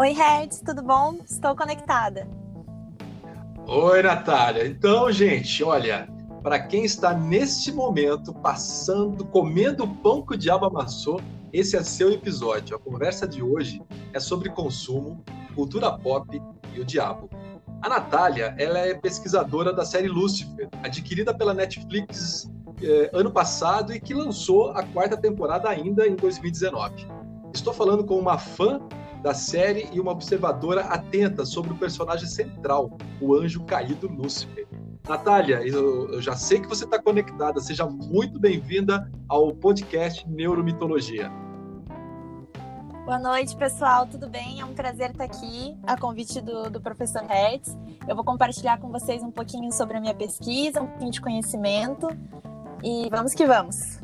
Oi, Hertz, tudo bom? Estou conectada. Oi, Natália. Então, gente, olha, para quem está neste momento passando, comendo o pão que o diabo amassou, esse é seu episódio. A conversa de hoje é sobre consumo, cultura pop e o diabo. A Natália, ela é pesquisadora da série Lucifer, adquirida pela Netflix eh, ano passado e que lançou a quarta temporada ainda em 2019. Estou falando com uma fã da série e uma observadora atenta sobre o personagem central, o anjo caído Lúcifer. Natália, eu, eu já sei que você está conectada, seja muito bem-vinda ao podcast Neuromitologia. Boa noite, pessoal, tudo bem? É um prazer estar aqui, a convite do, do professor Hertz. Eu vou compartilhar com vocês um pouquinho sobre a minha pesquisa, um pouquinho de conhecimento e vamos que vamos.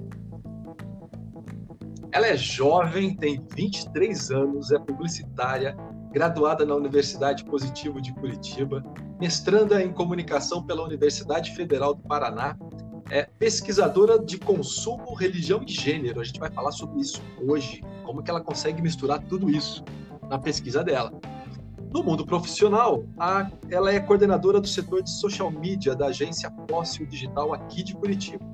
Ela é jovem, tem 23 anos, é publicitária, graduada na Universidade Positivo de Curitiba, mestranda em comunicação pela Universidade Federal do Paraná, é pesquisadora de consumo, religião e gênero. A gente vai falar sobre isso hoje, como que ela consegue misturar tudo isso na pesquisa dela. No mundo profissional, a, ela é coordenadora do setor de social media da agência Fóssil Digital aqui de Curitiba.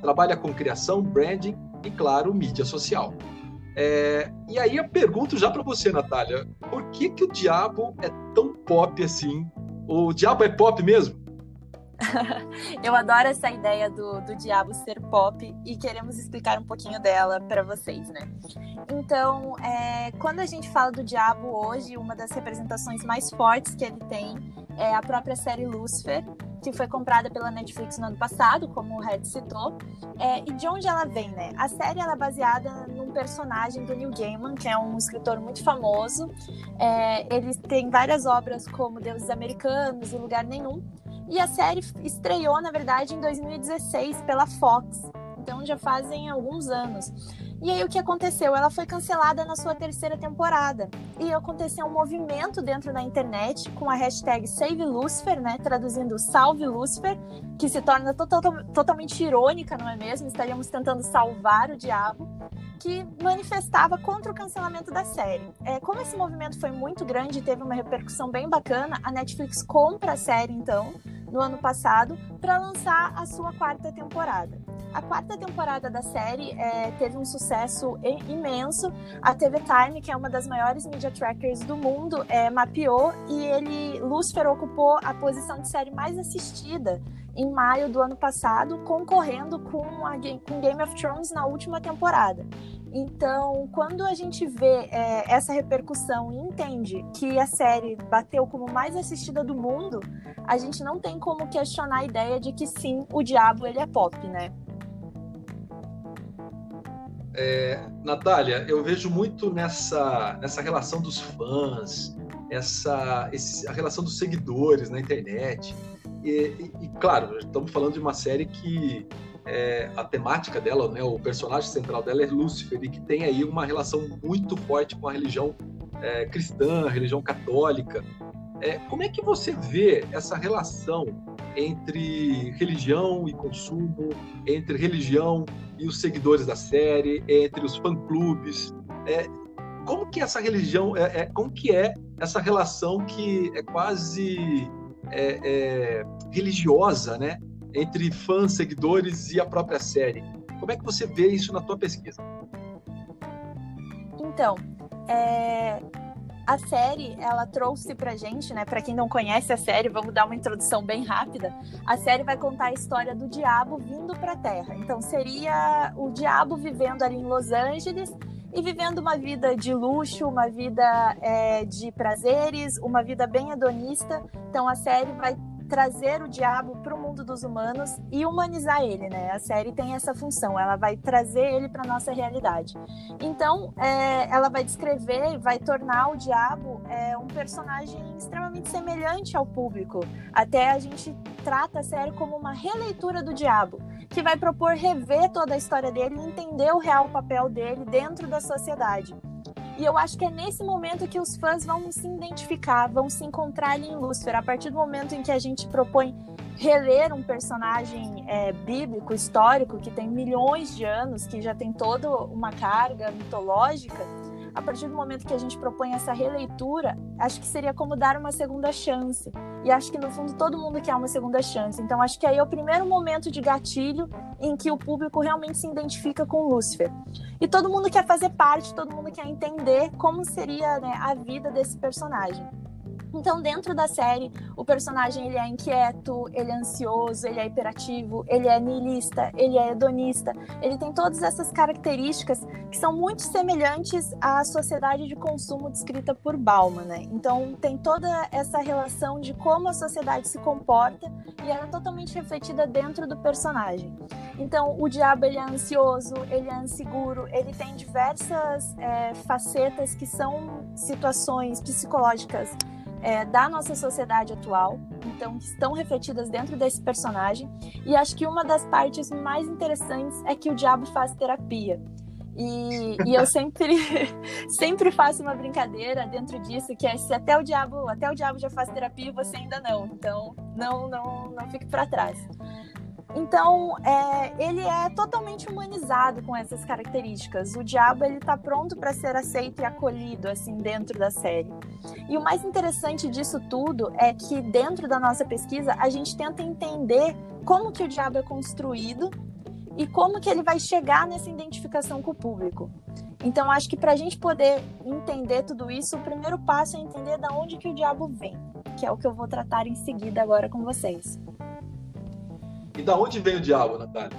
Trabalha com criação, branding e, claro, mídia social. É, e aí eu pergunto já para você, Natália, por que, que o diabo é tão pop assim? O diabo é pop mesmo? Eu adoro essa ideia do, do diabo ser pop e queremos explicar um pouquinho dela para vocês, né? Então, é, quando a gente fala do diabo hoje, uma das representações mais fortes que ele tem é a própria série Lucifer, que foi comprada pela Netflix no ano passado, como o Red citou. É, e de onde ela vem, né? A série ela é baseada num personagem do Neil Gaiman, que é um escritor muito famoso. É, ele tem várias obras como Deuses Americanos e Lugar Nenhum. E a série estreou, na verdade, em 2016 pela Fox. Então já fazem alguns anos. E aí o que aconteceu? Ela foi cancelada na sua terceira temporada. E aconteceu um movimento dentro da internet com a hashtag Save Lucifer, né? Traduzindo Salve Lucifer, que se torna total, totalmente irônica, não é mesmo? Estaríamos tentando salvar o diabo que manifestava contra o cancelamento da série. É, como esse movimento foi muito grande e teve uma repercussão bem bacana, a Netflix compra a série então no ano passado para lançar a sua quarta temporada. A quarta temporada da série é, teve um sucesso imenso. A TV Time, que é uma das maiores media trackers do mundo, é, mapeou e ele, Lucifer, ocupou a posição de série mais assistida em maio do ano passado, concorrendo com, a, com Game of Thrones na última temporada. Então, quando a gente vê é, essa repercussão e entende que a série bateu como mais assistida do mundo, a gente não tem como questionar a ideia de que sim, o diabo ele é pop, né? É, Natália, eu vejo muito nessa, nessa relação dos fãs, essa, esse, a relação dos seguidores na internet. E, e, e, claro, estamos falando de uma série que é, a temática dela, né, o personagem central dela é Lúcifer, e que tem aí uma relação muito forte com a religião é, cristã, a religião católica. É, como é que você vê essa relação entre religião e consumo, entre religião e os seguidores da série, entre os fã-clubes? É, como que essa religião, é, é, como que é essa relação que é quase é, é, religiosa, né? entre fãs, seguidores e a própria série. Como é que você vê isso na tua pesquisa? Então, é... a série ela trouxe pra gente, né? Para quem não conhece a série, vamos dar uma introdução bem rápida. A série vai contar a história do diabo vindo para a Terra. Então, seria o diabo vivendo ali em Los Angeles e vivendo uma vida de luxo, uma vida é, de prazeres, uma vida bem hedonista. Então, a série vai trazer o diabo para o mundo dos humanos e humanizar ele, né? A série tem essa função, ela vai trazer ele para nossa realidade. Então, é, ela vai descrever, vai tornar o diabo é, um personagem extremamente semelhante ao público. Até a gente trata a série como uma releitura do diabo, que vai propor rever toda a história dele entender o real papel dele dentro da sociedade. E eu acho que é nesse momento que os fãs vão se identificar, vão se encontrar ali em Lúcifer. A partir do momento em que a gente propõe reler um personagem é, bíblico, histórico, que tem milhões de anos, que já tem toda uma carga mitológica, a partir do momento que a gente propõe essa releitura, acho que seria como dar uma segunda chance. E acho que no fundo todo mundo quer uma segunda chance. Então acho que aí é o primeiro momento de gatilho em que o público realmente se identifica com Lúcifer. E todo mundo quer fazer parte, todo mundo quer entender como seria né, a vida desse personagem. Então, dentro da série, o personagem ele é inquieto, ele é ansioso, ele é hiperativo, ele é niilista, ele é hedonista. Ele tem todas essas características que são muito semelhantes à sociedade de consumo descrita por Bauman, né? Então, tem toda essa relação de como a sociedade se comporta e ela é totalmente refletida dentro do personagem. Então, o diabo ele é ansioso, ele é inseguro, ele tem diversas é, facetas que são situações psicológicas é, da nossa sociedade atual, então estão refletidas dentro desse personagem. E acho que uma das partes mais interessantes é que o diabo faz terapia. E, e, eu sempre, sempre faço uma brincadeira dentro disso, que é se até o diabo, até o diabo já faz terapia, você ainda não. Então, não, não, não fique para trás. Então, é, ele é totalmente humanizado com essas características. O diabo ele está pronto para ser aceito e acolhido assim dentro da série. E o mais interessante disso tudo é que dentro da nossa pesquisa a gente tenta entender como que o diabo é construído e como que ele vai chegar nessa identificação com o público. Então, acho que para a gente poder entender tudo isso, o primeiro passo é entender da onde que o diabo vem, que é o que eu vou tratar em seguida agora com vocês. E da onde vem o diabo, Natália?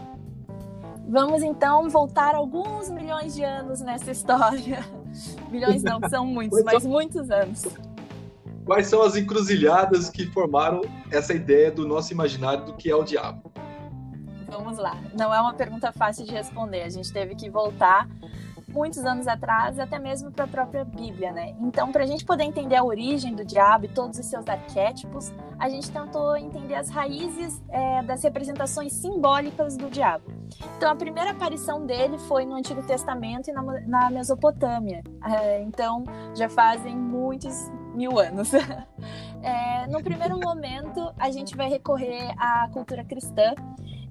Vamos então voltar alguns milhões de anos nessa história. milhões não, são muitos, mas muitos anos. Quais são as encruzilhadas que formaram essa ideia do nosso imaginário do que é o diabo? Vamos lá. Não é uma pergunta fácil de responder. A gente teve que voltar muitos anos atrás, até mesmo para a própria Bíblia, né? Então, para a gente poder entender a origem do diabo e todos os seus arquétipos, a gente tentou entender as raízes é, das representações simbólicas do diabo. Então, a primeira aparição dele foi no Antigo Testamento e na, na Mesopotâmia. É, então, já fazem muitos mil anos. É, no primeiro momento, a gente vai recorrer à cultura cristã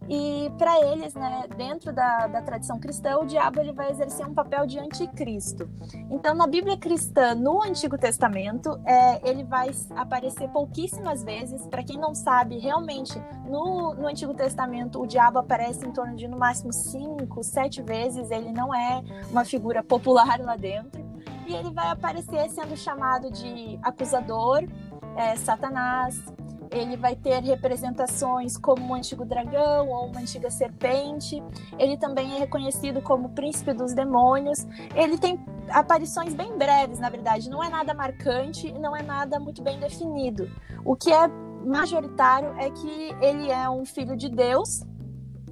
e para eles, né, dentro da, da tradição cristã, o diabo ele vai exercer um papel de anticristo. Então, na Bíblia cristã, no Antigo Testamento, é, ele vai aparecer pouquíssimas vezes. Para quem não sabe, realmente, no, no Antigo Testamento, o diabo aparece em torno de no máximo cinco, sete vezes. Ele não é uma figura popular lá dentro. E ele vai aparecer sendo chamado de acusador, é, Satanás, ele vai ter representações como um antigo dragão ou uma antiga serpente. Ele também é reconhecido como príncipe dos demônios. Ele tem aparições bem breves, na verdade, não é nada marcante, não é nada muito bem definido. O que é majoritário é que ele é um filho de Deus,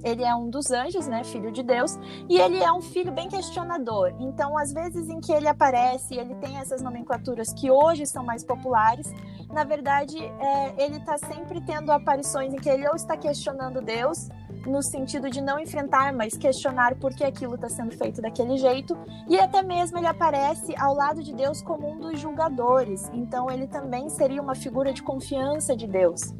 ele é um dos anjos, né, filho de Deus, e ele é um filho bem questionador. Então, às vezes em que ele aparece, ele tem essas nomenclaturas que hoje são mais populares. Na verdade, é, ele está sempre tendo aparições em que ele ou está questionando Deus, no sentido de não enfrentar, mas questionar por que aquilo está sendo feito daquele jeito, e até mesmo ele aparece ao lado de Deus como um dos julgadores. Então, ele também seria uma figura de confiança de Deus.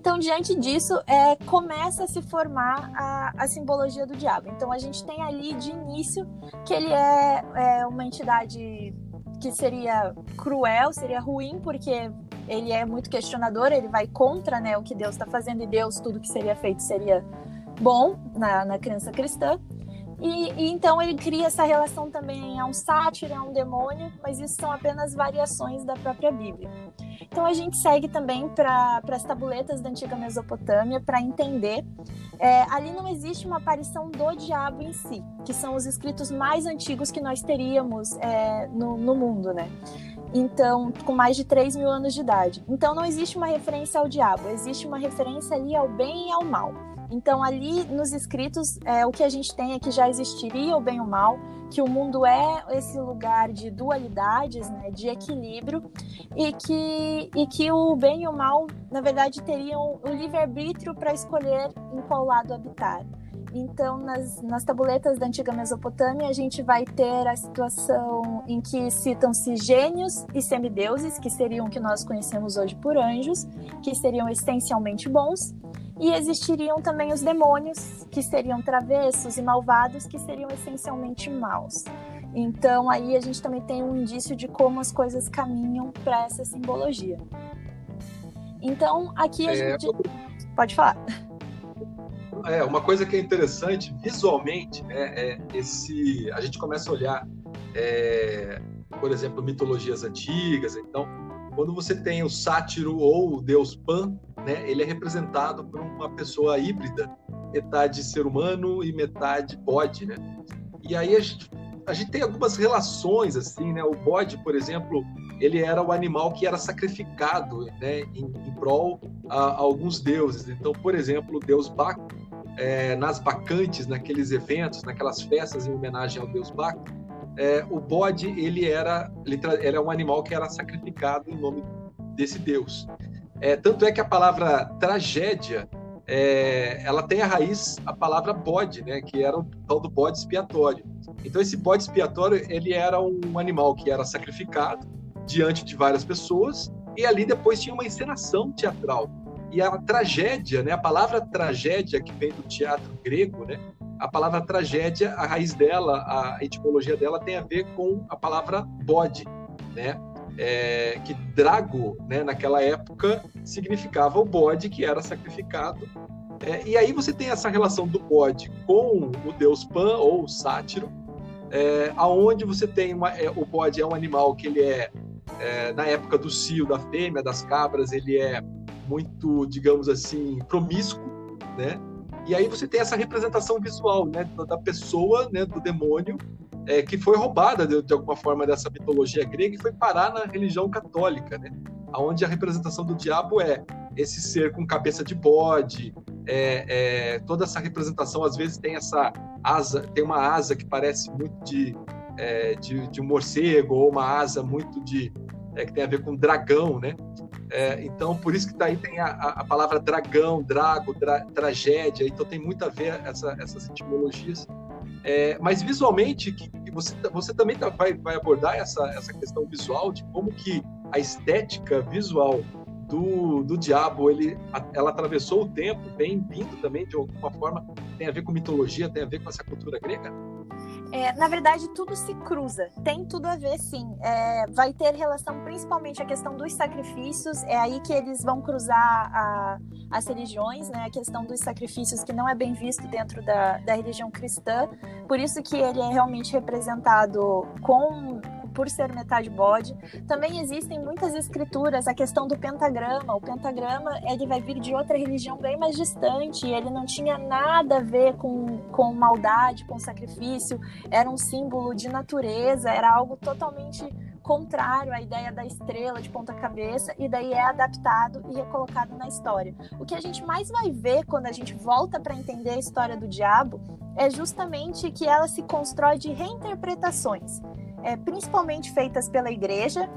Então, diante disso, é, começa a se formar a, a, simbologia do diabo. Então, a gente tem ali de início que ele é, é uma entidade que seria cruel, seria ruim, porque ele é muito questionador, ele vai contra né, o que Deus está fazendo e Deus, tudo que seria feito seria bom na, na crença cristã. E, e, então ele cria essa relação também a um sátiro, a um demônio, mas isso são apenas variações da própria Bíblia. Então a gente segue também para as tabuletas da antiga Mesopotâmia para entender. É, ali não existe uma aparição do diabo em si, que são os escritos mais antigos que nós teríamos é, no, no mundo, né? Então, com mais de 3 mil anos de idade. Então, não existe uma referência ao diabo, existe uma referência ali ao bem e ao mal. Então, ali nos escritos, é, o que a gente tem é que já existiria o bem e o mal, que o mundo é esse lugar de dualidades, né, de equilíbrio, e que, e que o bem e o mal, na verdade, teriam o livre-arbítrio para escolher em qual lado habitar. Então, nas, nas tabuletas da antiga Mesopotâmia, a gente vai ter a situação em que citam-se gênios e semideuses, que seriam o que nós conhecemos hoje por anjos, que seriam essencialmente bons, e existiriam também os demônios, que seriam travessos e malvados, que seriam essencialmente maus. Então aí a gente também tem um indício de como as coisas caminham para essa simbologia. Então aqui a é... gente pode falar. É, uma coisa que é interessante visualmente, né, é esse a gente começa a olhar, é, por exemplo, mitologias antigas. Então, quando você tem o sátiro ou o deus Pan, né, ele é representado por uma pessoa híbrida, metade ser humano e metade bode, né? E aí a gente, a gente tem algumas relações assim, né? O bode, por exemplo, ele era o animal que era sacrificado, né, em, em prol a, a alguns deuses. Então, por exemplo, o deus Baco é, nas bacantes, naqueles eventos, naquelas festas em homenagem ao deus Baco, é, o bode ele era, ele era um animal que era sacrificado em nome desse deus. É, tanto é que a palavra tragédia é, ela tem a raiz a palavra bode, né, que era o tal do bode expiatório. Então esse bode expiatório ele era um animal que era sacrificado diante de várias pessoas e ali depois tinha uma encenação teatral e a tragédia, né? A palavra tragédia que vem do teatro grego, né? A palavra tragédia, a raiz dela, a etimologia dela tem a ver com a palavra bode, né? É, que drago, né, naquela época, significava o bode que era sacrificado. É, e aí você tem essa relação do bode com o deus Pan ou o sátiro, é, aonde você tem uma, é, o bode é um animal que ele é, é, na época do cio, da fêmea, das cabras, ele é muito, digamos assim, promíscuo, né? E aí você tem essa representação visual, né, da pessoa, né, do demônio, é, que foi roubada de, de, alguma forma dessa mitologia grega e foi parar na religião católica, né? Onde a representação do diabo é esse ser com cabeça de bode, é, é, toda essa representação às vezes tem essa asa, tem uma asa que parece muito de, é, de, de, um morcego ou uma asa muito de é, que tem a ver com dragão, né? É, então, por isso que daí tem a, a palavra dragão, drago, dra, tragédia, então tem muito a ver essa, essas etimologias. É, mas visualmente, que, que você, você também tá, vai, vai abordar essa, essa questão visual de como que a estética visual do, do diabo, ele, ela atravessou o tempo, bem vindo também de alguma forma, tem a ver com mitologia, tem a ver com essa cultura grega? É, na verdade, tudo se cruza. Tem tudo a ver, sim. É, vai ter relação principalmente a questão dos sacrifícios. É aí que eles vão cruzar a, as religiões, né? A questão dos sacrifícios que não é bem visto dentro da, da religião cristã. Por isso que ele é realmente representado com por ser metade bode. Também existem muitas escrituras, a questão do pentagrama. O pentagrama ele vai vir de outra religião bem mais distante, ele não tinha nada a ver com, com maldade, com sacrifício, era um símbolo de natureza, era algo totalmente contrário à ideia da estrela de ponta cabeça e daí é adaptado e recolocado na história. O que a gente mais vai ver quando a gente volta para entender a história do diabo é justamente que ela se constrói de reinterpretações é, principalmente feitas pela igreja,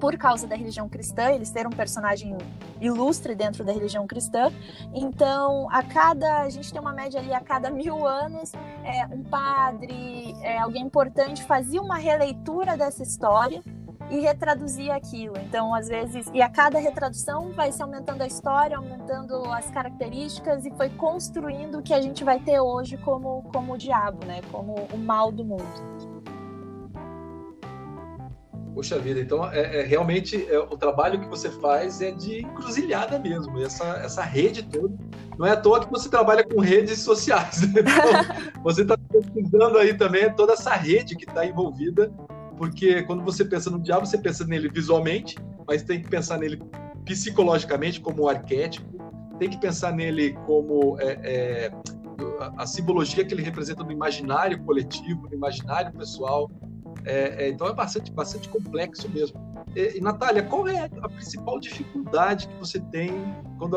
por causa da religião cristã, eles ter um personagem ilustre dentro da religião cristã. Então, a cada. A gente tem uma média ali, a cada mil anos, é, um padre, é, alguém importante, fazia uma releitura dessa história e retraduzia aquilo. Então, às vezes. E a cada retradução vai se aumentando a história, aumentando as características e foi construindo o que a gente vai ter hoje como, como o diabo, né? Como o mal do mundo. Poxa vida, então é, é realmente é, o trabalho que você faz é de encruzilhada mesmo, essa, essa rede toda. Não é à toa que você trabalha com redes sociais. Né? Então, você está pesquisando aí também toda essa rede que está envolvida, porque quando você pensa no diabo, você pensa nele visualmente, mas tem que pensar nele psicologicamente como arquétipo, tem que pensar nele como é, é, a simbologia que ele representa no imaginário coletivo, no imaginário pessoal, é, é, então é bastante, bastante complexo mesmo. E, e, Natália, qual é a principal dificuldade que você tem, quando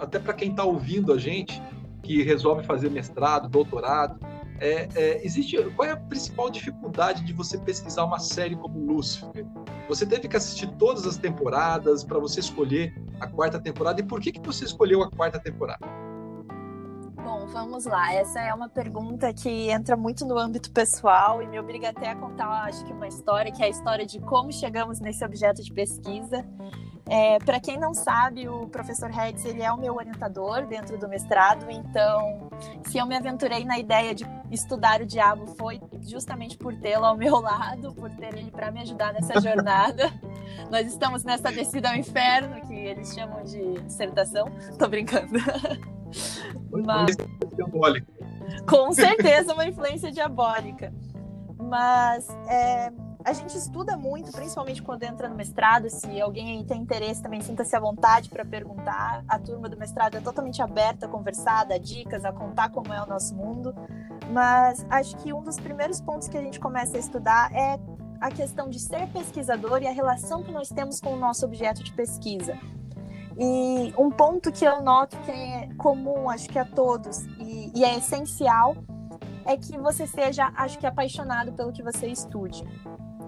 até para quem está ouvindo a gente, que resolve fazer mestrado, doutorado, é, é, existe qual é a principal dificuldade de você pesquisar uma série como Lucifer? Você teve que assistir todas as temporadas para você escolher a quarta temporada e por que que você escolheu a quarta temporada? Vamos lá. Essa é uma pergunta que entra muito no âmbito pessoal e me obriga até a contar, acho que uma história, que é a história de como chegamos nesse objeto de pesquisa. É, Para quem não sabe, o professor Hedges ele é o meu orientador dentro do mestrado, então se eu me aventurei na ideia de estudar o diabo foi justamente por tê-lo ao meu lado, por ter ele para me ajudar nessa jornada. Nós estamos nessa descida ao inferno, que eles chamam de dissertação. Tô brincando. Mas... Com certeza uma influência diabólica. Mas é, a gente estuda muito, principalmente quando entra no mestrado. Se alguém tem interesse, também sinta-se à vontade para perguntar. A turma do mestrado é totalmente aberta a conversar, dar dicas, a contar como é o nosso mundo. Mas acho que um dos primeiros pontos que a gente começa a estudar é a questão de ser pesquisador e a relação que nós temos com o nosso objeto de pesquisa. E um ponto que eu noto que é comum, acho que a todos, e, e é essencial, é que você seja, acho que, apaixonado pelo que você estude.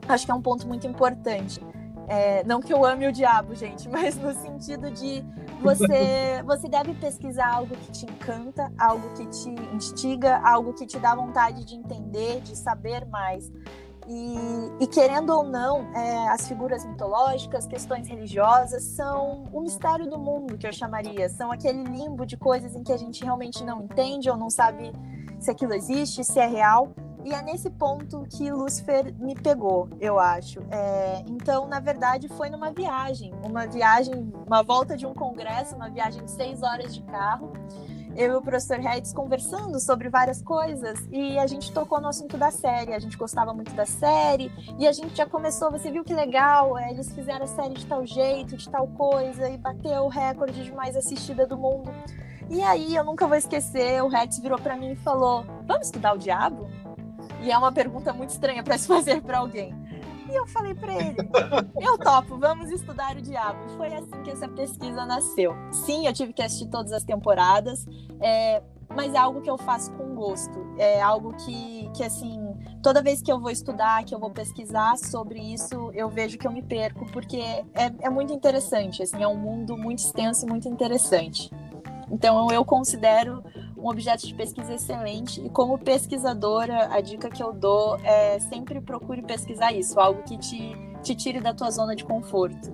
Acho que é um ponto muito importante. É, não que eu ame o diabo, gente, mas no sentido de você, você deve pesquisar algo que te encanta, algo que te instiga, algo que te dá vontade de entender, de saber mais. E, e querendo ou não, é, as figuras mitológicas, questões religiosas, são o mistério do mundo, que eu chamaria. São aquele limbo de coisas em que a gente realmente não entende ou não sabe se aquilo existe, se é real. E é nesse ponto que Lúcifer me pegou, eu acho. É, então, na verdade, foi numa viagem, uma viagem, uma volta de um congresso, uma viagem de seis horas de carro. Eu e o professor Reitz conversando sobre várias coisas e a gente tocou no assunto da série. A gente gostava muito da série e a gente já começou. Você viu que legal? É, eles fizeram a série de tal jeito, de tal coisa e bateu o recorde de mais assistida do mundo. E aí, eu nunca vou esquecer, o Rex virou para mim e falou: Vamos estudar o diabo? E é uma pergunta muito estranha para se fazer para alguém. E eu falei para ele: Eu topo, vamos estudar o diabo. Foi assim que essa pesquisa nasceu. Sim, eu tive que assistir todas as temporadas, é, mas é algo que eu faço com gosto. É algo que, que, assim, toda vez que eu vou estudar, que eu vou pesquisar sobre isso, eu vejo que eu me perco, porque é, é muito interessante. Assim, é um mundo muito extenso e muito interessante. Então eu considero um objeto de pesquisa excelente e como pesquisadora, a dica que eu dou é sempre procure pesquisar isso, algo que te, te tire da tua zona de conforto.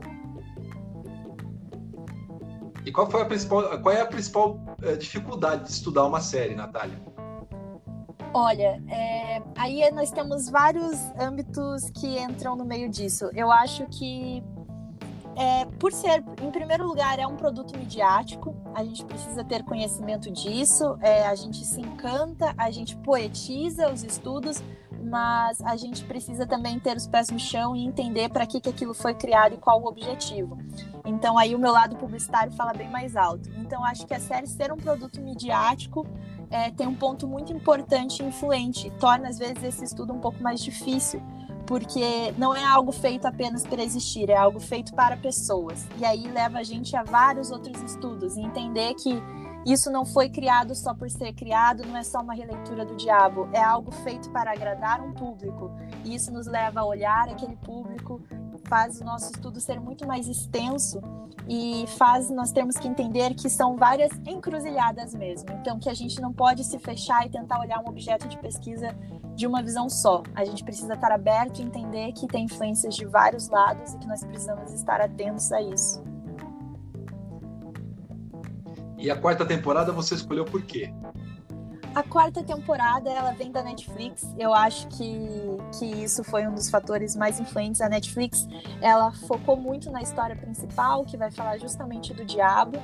E qual foi a principal, qual é a principal eh, dificuldade de estudar uma série, Natália? Olha, é, aí nós temos vários âmbitos que entram no meio disso. Eu acho que é, por ser, em primeiro lugar, é um produto midiático, a gente precisa ter conhecimento disso, é, a gente se encanta, a gente poetiza os estudos, mas a gente precisa também ter os pés no chão e entender para que, que aquilo foi criado e qual o objetivo. Então, aí o meu lado publicitário fala bem mais alto. Então, acho que a série ser um produto midiático é, tem um ponto muito importante e influente, torna às vezes esse estudo um pouco mais difícil porque não é algo feito apenas para existir, é algo feito para pessoas. E aí leva a gente a vários outros estudos e entender que isso não foi criado só por ser criado, não é só uma releitura do diabo, é algo feito para agradar um público. E isso nos leva a olhar aquele público, faz o nosso estudo ser muito mais extenso e faz nós termos que entender que são várias encruzilhadas mesmo. Então que a gente não pode se fechar e tentar olhar um objeto de pesquisa de uma visão só. A gente precisa estar aberto e entender que tem influências de vários lados e que nós precisamos estar atentos a isso. E a quarta temporada você escolheu por quê? A quarta temporada ela vem da Netflix. Eu acho que, que isso foi um dos fatores mais influentes. A Netflix ela focou muito na história principal, que vai falar justamente do diabo.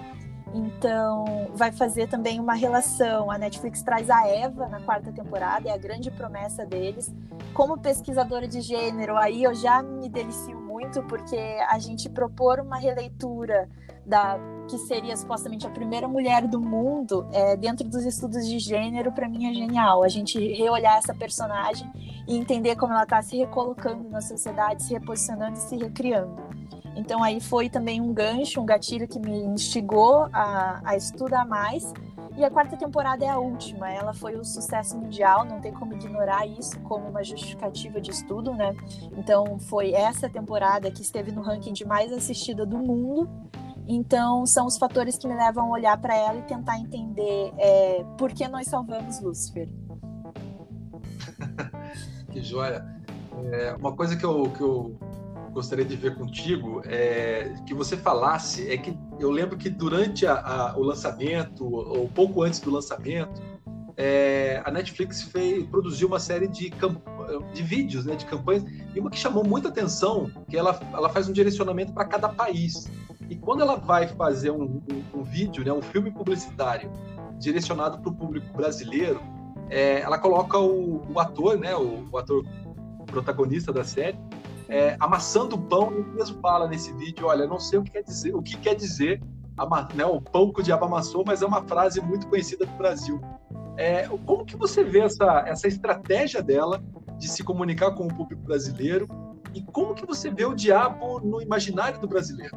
Então, vai fazer também uma relação. A Netflix traz a Eva na quarta temporada, é a grande promessa deles. Como pesquisadora de gênero, aí eu já me delicio muito, porque a gente propor uma releitura da que seria supostamente a primeira mulher do mundo é, dentro dos estudos de gênero, para mim é genial. A gente reolhar essa personagem e entender como ela está se recolocando na sociedade, se reposicionando e se recriando. Então aí foi também um gancho, um gatilho que me instigou a, a estudar mais. E a quarta temporada é a última. Ela foi um sucesso mundial, não tem como ignorar isso como uma justificativa de estudo, né? Então foi essa temporada que esteve no ranking de mais assistida do mundo. Então são os fatores que me levam a olhar para ela e tentar entender é, por que nós salvamos Lúcifer. que joia! É, uma coisa que eu, que eu gostaria de ver contigo é que você falasse é que eu lembro que durante a, a, o lançamento ou pouco antes do lançamento é, a Netflix fez, produziu uma série de, de vídeos, né, de campanhas, e uma que chamou muita atenção, que ela, ela faz um direcionamento para cada país. E quando ela vai fazer um, um, um vídeo, né, um filme publicitário direcionado para o público brasileiro, é, ela coloca o, o ator, né, o, o, ator protagonista da série, é, amassando o pão e mesmo fala nesse vídeo, olha, não sei o que quer dizer, o que quer dizer né, o pão que o diabo amassou, mas é uma frase muito conhecida do Brasil. É, como que você vê essa, essa estratégia dela de se comunicar com o público brasileiro e como que você vê o diabo no imaginário do brasileiro?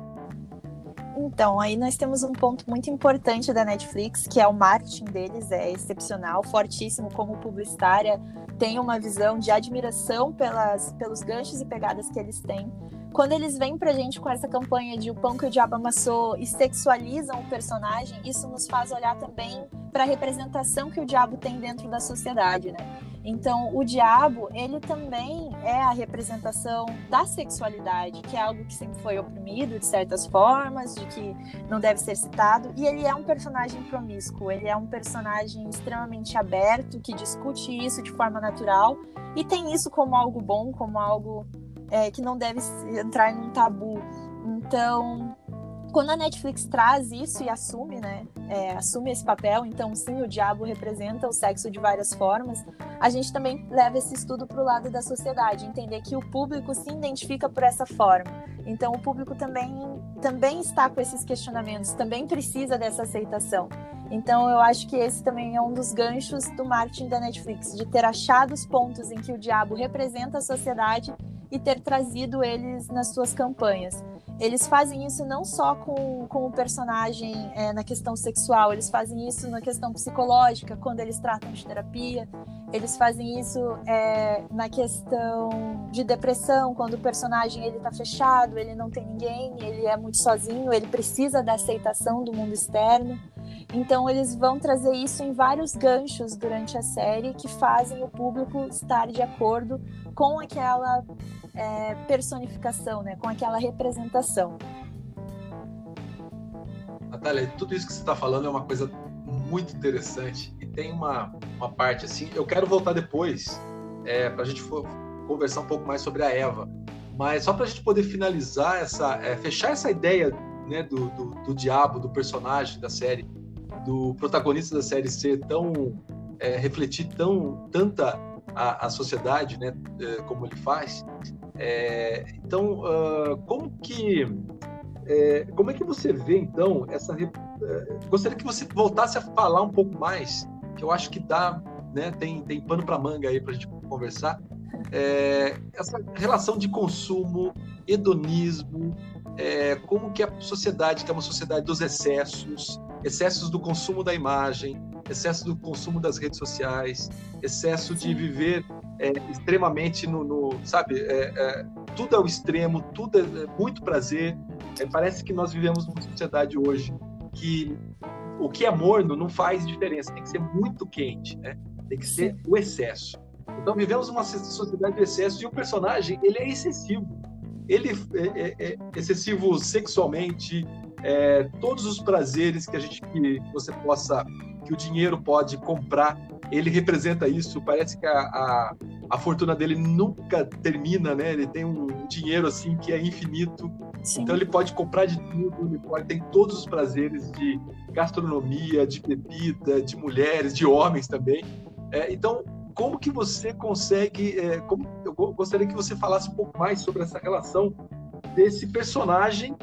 Então, aí nós temos um ponto muito importante da Netflix, que é o marketing deles, é excepcional, fortíssimo como publicitária, tem uma visão de admiração pelas, pelos ganchos e pegadas que eles têm quando eles vêm pra gente com essa campanha de o pão que o diabo amassou e sexualizam o personagem, isso nos faz olhar também para a representação que o diabo tem dentro da sociedade, né? Então, o diabo, ele também é a representação da sexualidade, que é algo que sempre foi oprimido de certas formas, de que não deve ser citado, e ele é um personagem promíscuo, ele é um personagem extremamente aberto, que discute isso de forma natural e tem isso como algo bom, como algo é, que não deve entrar em um tabu. Então, quando a Netflix traz isso e assume, né, é, assume esse papel, então sim, o diabo representa o sexo de várias formas, a gente também leva esse estudo para o lado da sociedade, entender que o público se identifica por essa forma. Então, o público também, também está com esses questionamentos, também precisa dessa aceitação. Então, eu acho que esse também é um dos ganchos do marketing da Netflix, de ter achado os pontos em que o diabo representa a sociedade e ter trazido eles nas suas campanhas. Eles fazem isso não só com, com o personagem é, na questão sexual, eles fazem isso na questão psicológica, quando eles tratam de terapia, eles fazem isso é, na questão de depressão, quando o personagem ele tá fechado, ele não tem ninguém, ele é muito sozinho, ele precisa da aceitação do mundo externo. Então eles vão trazer isso em vários ganchos durante a série que fazem o público estar de acordo com aquela é, personificação, né? com aquela representação. Natália, tudo isso que você está falando é uma coisa muito interessante e tem uma, uma parte assim. Eu quero voltar depois é, para a gente for, conversar um pouco mais sobre a Eva, mas só para a gente poder finalizar essa, é, fechar essa ideia né, do, do, do, diabo, do personagem da série, do protagonista da série ser tão é, refletir tão tanta a, a sociedade, né, é, como ele faz. É, então, uh, como que é, como é que você vê então essa? É, gostaria que você voltasse a falar um pouco mais, que eu acho que dá, né, tem tem pano para manga aí para a gente conversar. É, essa relação de consumo, hedonismo, é, como que a sociedade, que é uma sociedade dos excessos, excessos do consumo da imagem, excesso do consumo das redes sociais, excesso de viver é, extremamente no, no sabe, é, é, tudo é o extremo, tudo é, é muito prazer. É, parece que nós vivemos numa sociedade hoje que o que é morno não faz diferença, tem que ser muito quente, né? Tem que ser o excesso. Então vivemos uma sociedade de excesso e o personagem ele é excessivo. Ele é, é excessivo sexualmente, é, todos os prazeres que a gente que você possa que o dinheiro pode comprar. Ele representa isso. Parece que a, a, a, fortuna dele nunca termina né? Ele tem um dinheiro assim que é infinito. Sim. então ele pode comprar de tudo. Ele pode tem todos os prazeres de gastronomia de bebida de mulheres de homens também. É, então como que você consegue é, como eu gostaria que você falasse um pouco mais sobre essa relação desse personagem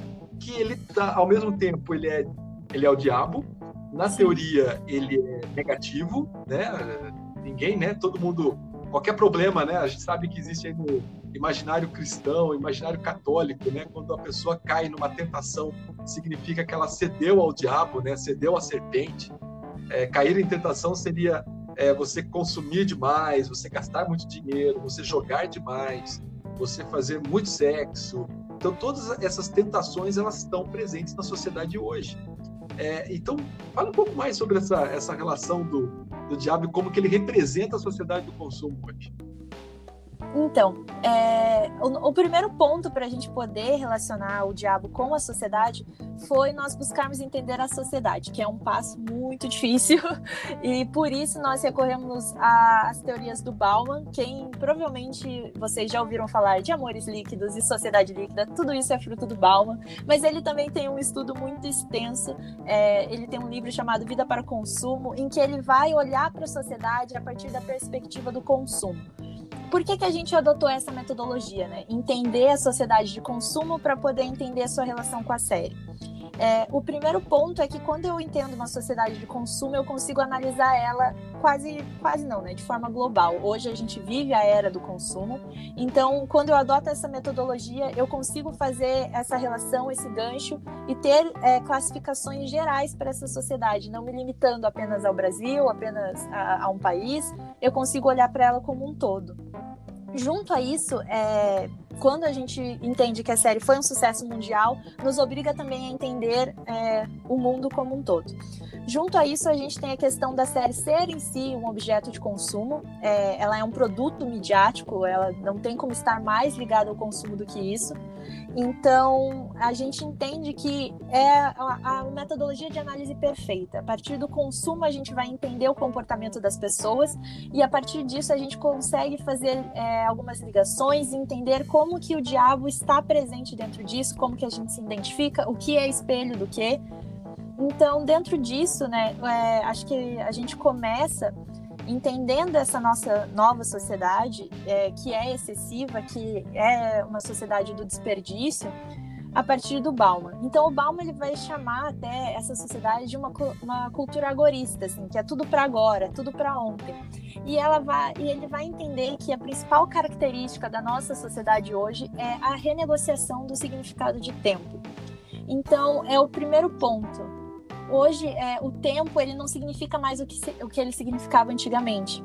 que ele tá, ao mesmo tempo, ele é, ele é o diabo, na teoria ele é negativo, né? Ninguém, né? Todo mundo, qualquer problema, né? A gente sabe que existe aí no imaginário cristão, imaginário católico, né? Quando a pessoa cai numa tentação, significa que ela cedeu ao diabo, né? Cedeu à serpente. É, cair em tentação seria é, você consumir demais, você gastar muito dinheiro, você jogar demais, você fazer muito sexo, então, todas essas tentações elas estão presentes na sociedade hoje. É, então, fala um pouco mais sobre essa, essa relação do, do diabo e como que ele representa a sociedade do consumo hoje. Então, é, o, o, primeiro ponto para a gente poder relacionar o diabo com a sociedade foi nós buscarmos entender a sociedade, que é um passo muito difícil, e por isso nós recorremos às teorias do Bauman. Quem provavelmente vocês já ouviram falar de amores líquidos e sociedade líquida, tudo isso é fruto do Bauman, mas ele também tem um estudo muito extenso. É, ele tem um livro chamado Vida para Consumo, em que ele vai olhar para a sociedade a partir da perspectiva do consumo por que, que a gente adotou essa metodologia, né? Entender a sociedade de consumo para poder entender a sua relação com a série. É, o primeiro ponto é que quando eu entendo uma sociedade de consumo, eu consigo analisar ela quase, quase não, né? De forma global. Hoje a gente vive a era do consumo, então quando eu adoto essa metodologia, eu consigo fazer essa relação, esse gancho e ter é, classificações gerais para essa sociedade, não me limitando apenas ao Brasil, apenas a, a um país. Eu consigo olhar para ela como um todo. Junto a isso, é, quando a gente entende que a série foi um sucesso mundial, nos obriga também a entender é, o mundo como um todo. Junto a isso, a gente tem a questão da série ser em si um objeto de consumo. É, ela é um produto midiático, ela não tem como estar mais ligada ao consumo do que isso. Então, a gente entende que é a, a, metodologia de análise perfeita. A partir do consumo, a gente vai entender o comportamento das pessoas e a partir disso a gente consegue fazer é, algumas ligações e entender como que o diabo está presente dentro disso, como que a gente se identifica, o que é espelho do que. Então, dentro disso, né, é, acho que a gente começa entendendo essa nossa nova sociedade, é, que é excessiva, que é uma sociedade do desperdício, a partir do Bauman. Então, o Bauman ele vai chamar até essa sociedade de uma, uma cultura agorista, assim, que é tudo para agora, tudo para ontem. E ela vai e ele vai entender que a principal característica da nossa sociedade hoje é a renegociação do significado de tempo. Então, é o primeiro ponto hoje é, o tempo ele não significa mais o que, o que ele significava antigamente.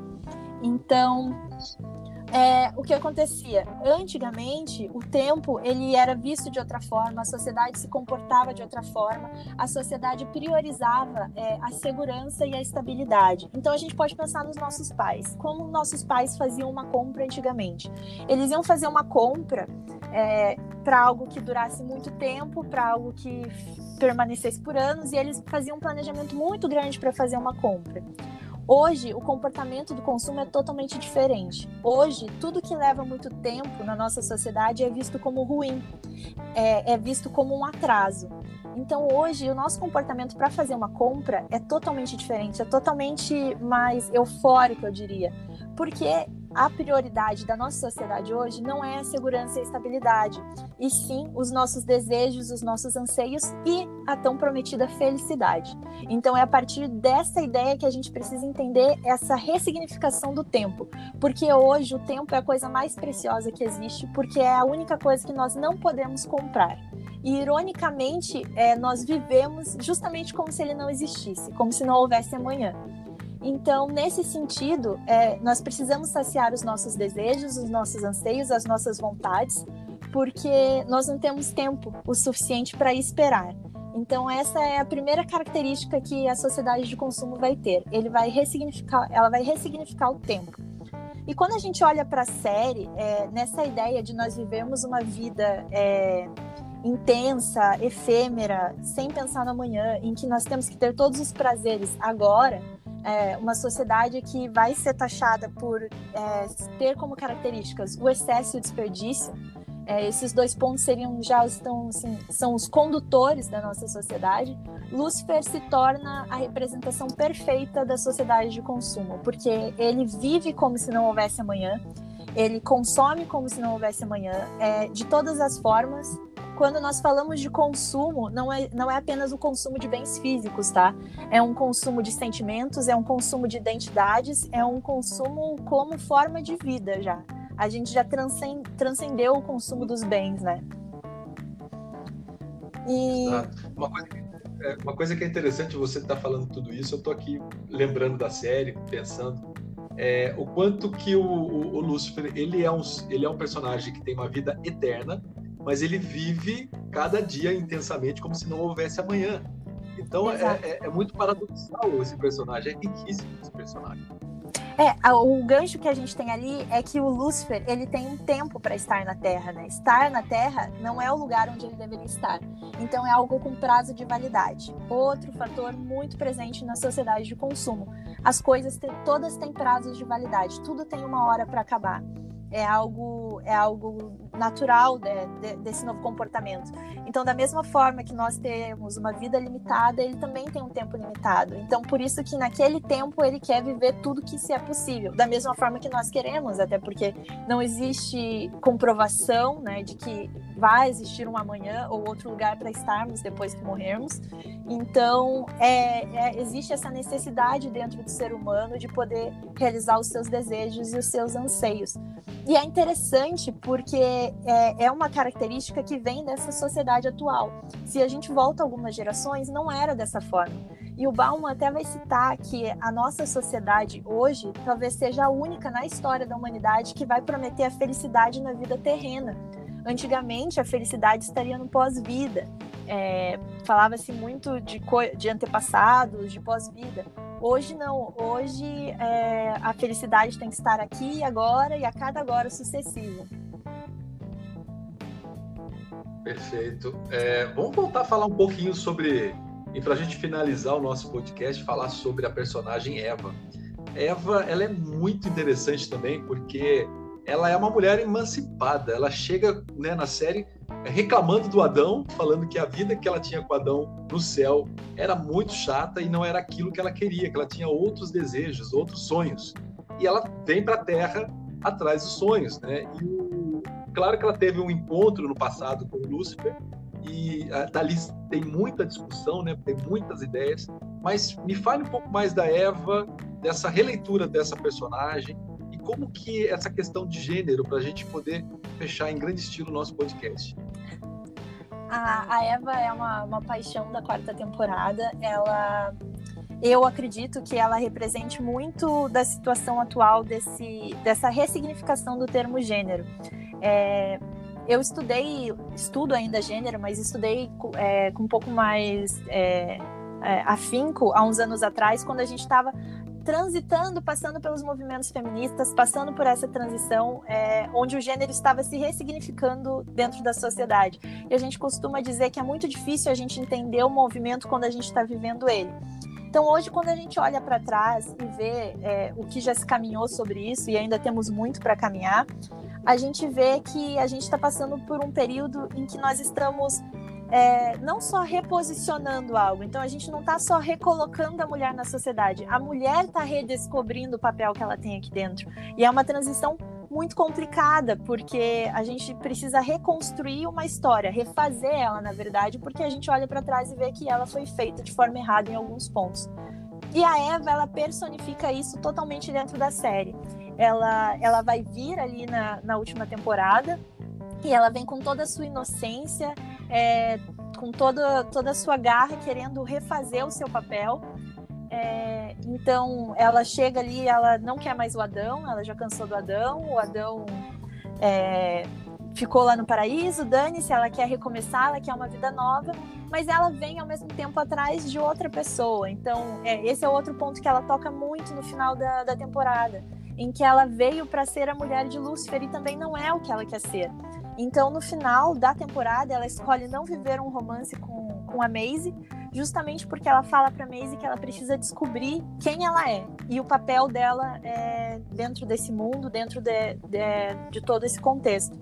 Então, é, o que acontecia? Antigamente, o tempo ele era visto de outra forma, a sociedade se comportava de outra forma, a sociedade priorizava é, a segurança e a estabilidade. Então, a gente pode pensar nos nossos pais. Como nossos pais faziam uma compra antigamente? Eles iam fazer uma compra é, para algo que durasse muito tempo, para algo que permanecesse por anos, e eles faziam um planejamento muito grande para fazer uma compra. Hoje, o comportamento do consumo é totalmente diferente. Hoje, tudo que leva muito tempo na nossa sociedade é visto como ruim, é, é visto como um atraso. Então, hoje, o nosso comportamento para fazer uma compra é totalmente diferente, é totalmente mais eufórico, eu diria. Porque a prioridade da nossa sociedade hoje não é a segurança e a estabilidade, e sim os nossos desejos, os nossos anseios e a tão prometida felicidade. Então é a partir dessa ideia que a gente precisa entender essa ressignificação do tempo, porque hoje o tempo é a coisa mais preciosa que existe, porque é a única coisa que nós não podemos comprar. E ironicamente, é, nós vivemos justamente como se ele não existisse, como se não houvesse amanhã. Então, nesse sentido, é, nós precisamos saciar os nossos desejos, os nossos anseios, as nossas vontades, porque nós não temos tempo o suficiente para esperar. Então, essa é a primeira característica que a sociedade de consumo vai ter. Ele vai ressignificar, ela vai ressignificar o tempo. E quando a gente olha para a série, é, nessa ideia de nós vivemos uma vida é, intensa, efêmera, sem pensar no amanhã, em que nós temos que ter todos os prazeres agora, é, uma sociedade que vai ser taxada por é, ter como características o excesso e o desperdício, é, esses dois pontos seriam já estão assim, são os condutores da nossa sociedade. Lúcifer se torna a representação perfeita da sociedade de consumo, porque ele vive como se não houvesse amanhã, ele consome como se não houvesse amanhã, é, de todas as formas, quando nós falamos de consumo, não é, não é apenas o consumo de bens físicos, tá? É um consumo de sentimentos, é um consumo de identidades, é um consumo como forma de vida já. A gente já transcendeu o consumo dos bens, né? E... Uma coisa, que, é, uma coisa que é interessante você estar tá falando tudo isso, eu estou aqui lembrando da série, pensando é, o quanto que o, o, o Lúcifer ele é, um, ele é um personagem que tem uma vida eterna, mas ele vive cada dia intensamente como se não houvesse amanhã. Então é, é, é, muito paradoxal esse personagem, é riquíssimo esse personagem. É, o gancho que a gente tem ali é que o Lúcifer, ele tem um tempo para estar na Terra, né? Estar na Terra não é o lugar onde ele deveria estar. Então é algo com prazo de validade. Outro fator muito presente na sociedade de consumo. As coisas todas têm prazos de validade, tudo tem uma hora para acabar é algo é algo natural de, de, desse novo comportamento. Então, da mesma forma que nós temos uma vida limitada, ele também tem um tempo limitado. Então, por isso que naquele tempo ele quer viver tudo que se é possível, da mesma forma que nós queremos, até porque não existe comprovação, né, de que vai existir um amanhã ou outro lugar para estarmos depois que morrermos. Então, é, é, existe essa necessidade dentro do ser humano de poder realizar os seus desejos e os seus anseios. E é interessante porque é, é uma característica que vem dessa sociedade atual. Se a gente volta algumas gerações, não era dessa forma. E o Bauman até vai citar que a nossa sociedade hoje talvez seja a única na história da humanidade que vai prometer a felicidade na vida terrena. Antigamente, a felicidade estaria no pós-vida. É, Falava-se muito de, de antepassados, de pós-vida. Hoje não, hoje é, a felicidade tem que estar aqui agora e a cada agora sucessivo. Perfeito. É, vamos voltar a falar um pouquinho sobre, e para a gente finalizar o nosso podcast, falar sobre a personagem Eva. Eva, ela é muito interessante também porque ela é uma mulher emancipada. Ela chega né, na série reclamando do Adão, falando que a vida que ela tinha com Adão no céu era muito chata e não era aquilo que ela queria, que ela tinha outros desejos, outros sonhos. E ela vem para a Terra atrás dos sonhos, né? E o... claro que ela teve um encontro no passado com Lúcifer e uh, dali tem muita discussão, né? Tem muitas ideias, mas me fale um pouco mais da Eva, dessa releitura dessa personagem e como que essa questão de gênero para a gente poder fechar em grande estilo o nosso podcast. A, a Eva é uma, uma paixão da quarta temporada. Ela eu acredito que ela represente muito da situação atual desse, dessa ressignificação do termo gênero. É, eu estudei, estudo ainda gênero, mas estudei é, com um pouco mais é, é, afinco há uns anos atrás, quando a gente estava transitando, passando pelos movimentos feministas, passando por essa transição é, onde o gênero estava se ressignificando dentro da sociedade. E a gente costuma dizer que é muito difícil a gente entender o movimento quando a gente está vivendo ele. Então, hoje, quando a gente olha para trás e vê é, o que já se caminhou sobre isso, e ainda temos muito para caminhar, a gente vê que a gente está passando por um período em que nós estamos é, não só reposicionando algo, então a gente não está só recolocando a mulher na sociedade, a mulher está redescobrindo o papel que ela tem aqui dentro. E é uma transição muito complicada, porque a gente precisa reconstruir uma história, refazer ela, na verdade, porque a gente olha para trás e vê que ela foi feita de forma errada em alguns pontos. E a Eva, ela personifica isso totalmente dentro da série. Ela, ela vai vir ali na, na última temporada e ela vem com toda a sua inocência, é, com toda, toda a sua garra, querendo refazer o seu papel. É, então ela chega ali, ela não quer mais o Adão, ela já cansou do Adão, o Adão é, ficou lá no paraíso, dane-se, ela quer recomeçar, ela quer uma vida nova, mas ela vem ao mesmo tempo atrás de outra pessoa. Então, é, esse é outro ponto que ela toca muito no final da, da temporada, em que ela veio para ser a mulher de Lúcifer e também não é o que ela quer ser. Então, no final da temporada, ela escolhe não viver um romance com, com a Maisie, justamente porque ela fala para Maisie que ela precisa descobrir quem ela é e o papel dela é dentro desse mundo, dentro de, de, de, todo esse contexto.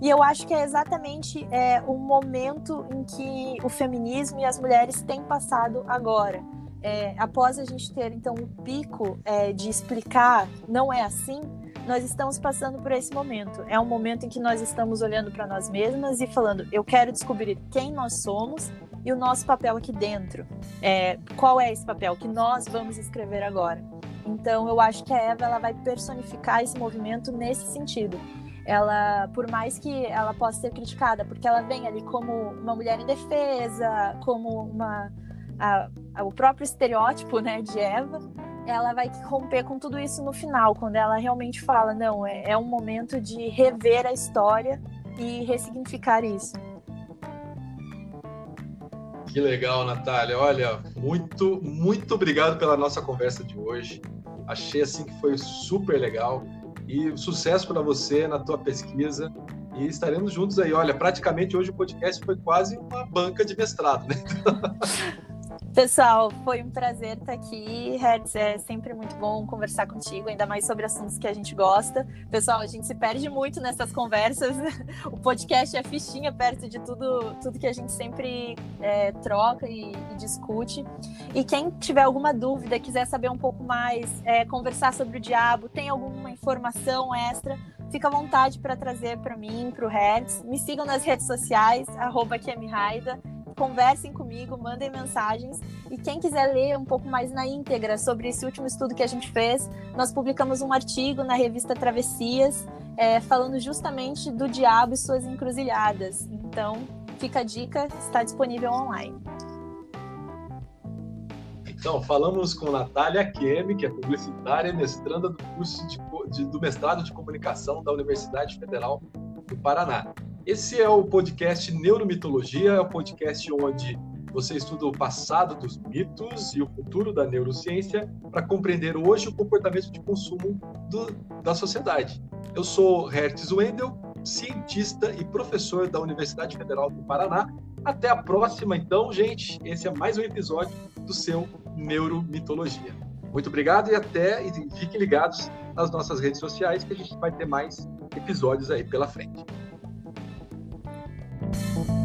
E eu acho que é exatamente é, o momento em que o feminismo e as mulheres têm passado agora. É, após a gente ter então o pico é, de explicar não é assim, nós estamos passando por esse momento. É um momento em que nós estamos olhando para nós mesmas e falando: eu quero descobrir quem nós somos e o nosso papel aqui dentro. É, qual é esse papel que nós vamos escrever agora? Então, eu acho que a Eva ela vai personificar esse movimento nesse sentido. Ela, por mais que ela possa ser criticada, porque ela vem ali como uma mulher indefesa, como uma a, o próprio estereótipo, né, de Eva, ela vai romper com tudo isso no final, quando ela realmente fala: não, é, é um momento de rever a história e ressignificar isso. Que legal, Natália. Olha, muito, muito obrigado pela nossa conversa de hoje. Achei assim que foi super legal e sucesso para você na tua pesquisa e estaremos juntos aí. Olha, praticamente hoje o podcast foi quase uma banca de mestrado, né? Pessoal, foi um prazer estar aqui. Hertz, é sempre muito bom conversar contigo, ainda mais sobre assuntos que a gente gosta. Pessoal, a gente se perde muito nessas conversas. O podcast é fichinha perto de tudo, tudo que a gente sempre é, troca e, e, discute. E quem tiver alguma dúvida, quiser saber um pouco mais, é, conversar sobre o diabo, tem alguma informação extra, fica à vontade para trazer para mim, para o Hertz. Me sigam nas redes sociais, arroba conversem comigo, mandem mensagens. E quem quiser ler um pouco mais na íntegra sobre esse último estudo que a gente fez, nós publicamos um artigo na revista Travessias, é, falando justamente do diabo e suas encruzilhadas. Então, fica a dica, está disponível online. Então, falamos com Natália Kemi, que é publicitária, mestranda do curso de, de, do mestrado de comunicação da Universidade Federal do Paraná. Esse é o podcast Neuromitologia, é o podcast onde você estuda o passado dos mitos e o futuro da neurociência para compreender hoje o comportamento de consumo do, da sociedade. Eu sou Hertz Wendel, cientista e professor da Universidade Federal do Paraná. Até a próxima, então, gente. Esse é mais um episódio do seu Neuromitologia. Muito obrigado e até e fiquem ligados nas nossas redes sociais que a gente vai ter mais episódios aí pela frente. Bye.